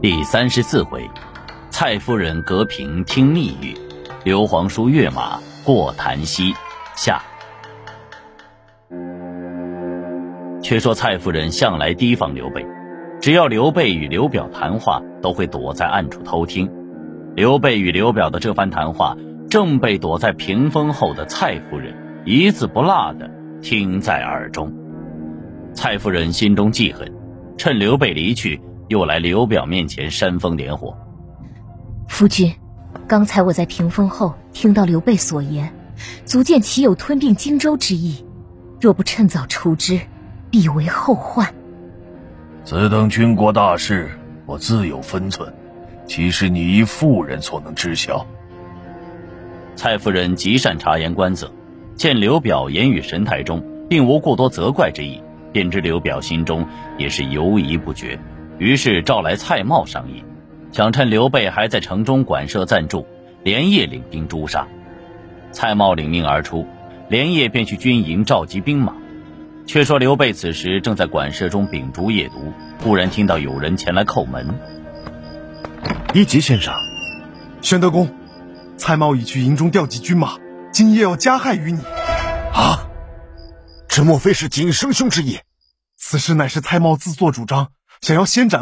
第三十四回，蔡夫人隔屏听密语，刘皇叔跃马过檀溪。下。却说蔡夫人向来提防刘备，只要刘备与刘表谈话，都会躲在暗处偷听。刘备与刘表的这番谈话，正被躲在屏风后的蔡夫人一字不落的听在耳中。蔡夫人心中记恨，趁刘备离去。又来刘表面前煽风点火。夫君，刚才我在屏风后听到刘备所言，足见其有吞并荆州之意。若不趁早除之，必为后患。此等军国大事，我自有分寸，岂是你一妇人所能知晓？蔡夫人极善察言观色，见刘表言语神态中并无过多责怪之意，便知刘表心中也是犹疑不决。于是召来蔡瑁商议，想趁刘备还在城中馆舍暂住，连夜领兵诛杀。蔡瑁领命而出，连夜便去军营召集兵马。却说刘备此时正在馆舍中秉烛夜读，忽然听到有人前来叩门。一级先生，宣德公，蔡瑁已去营中调集军马，今夜要加害于你。啊！这莫非是景生兄之意？此事乃是蔡瑁自作主张。想要先斩